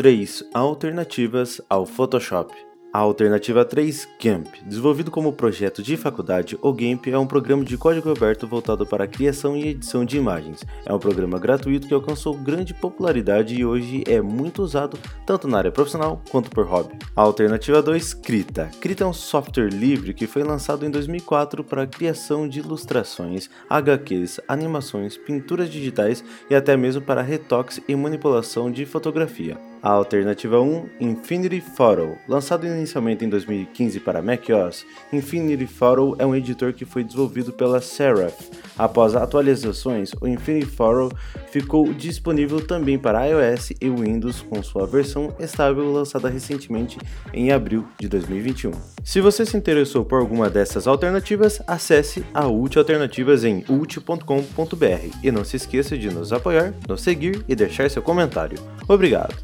3 Alternativas ao Photoshop. A alternativa 3, GAMP, desenvolvido como projeto de faculdade, o GAMP é um programa de código aberto voltado para a criação e edição de imagens. É um programa gratuito que alcançou grande popularidade e hoje é muito usado tanto na área profissional quanto por hobby. A alternativa 2, Krita. Krita é um software livre que foi lançado em 2004 para a criação de ilustrações, HQs, animações, pinturas digitais e até mesmo para retoques e manipulação de fotografia. A alternativa 1, Infinity Photo. Lançado inicialmente em 2015 para macOS, Infinity Photo é um editor que foi desenvolvido pela Seraph. Após atualizações, o Infinity Photo ficou disponível também para iOS e Windows com sua versão estável lançada recentemente em abril de 2021. Se você se interessou por alguma dessas alternativas, acesse a Ult Alternativas em ult.com.br e não se esqueça de nos apoiar, nos seguir e deixar seu comentário. Obrigado!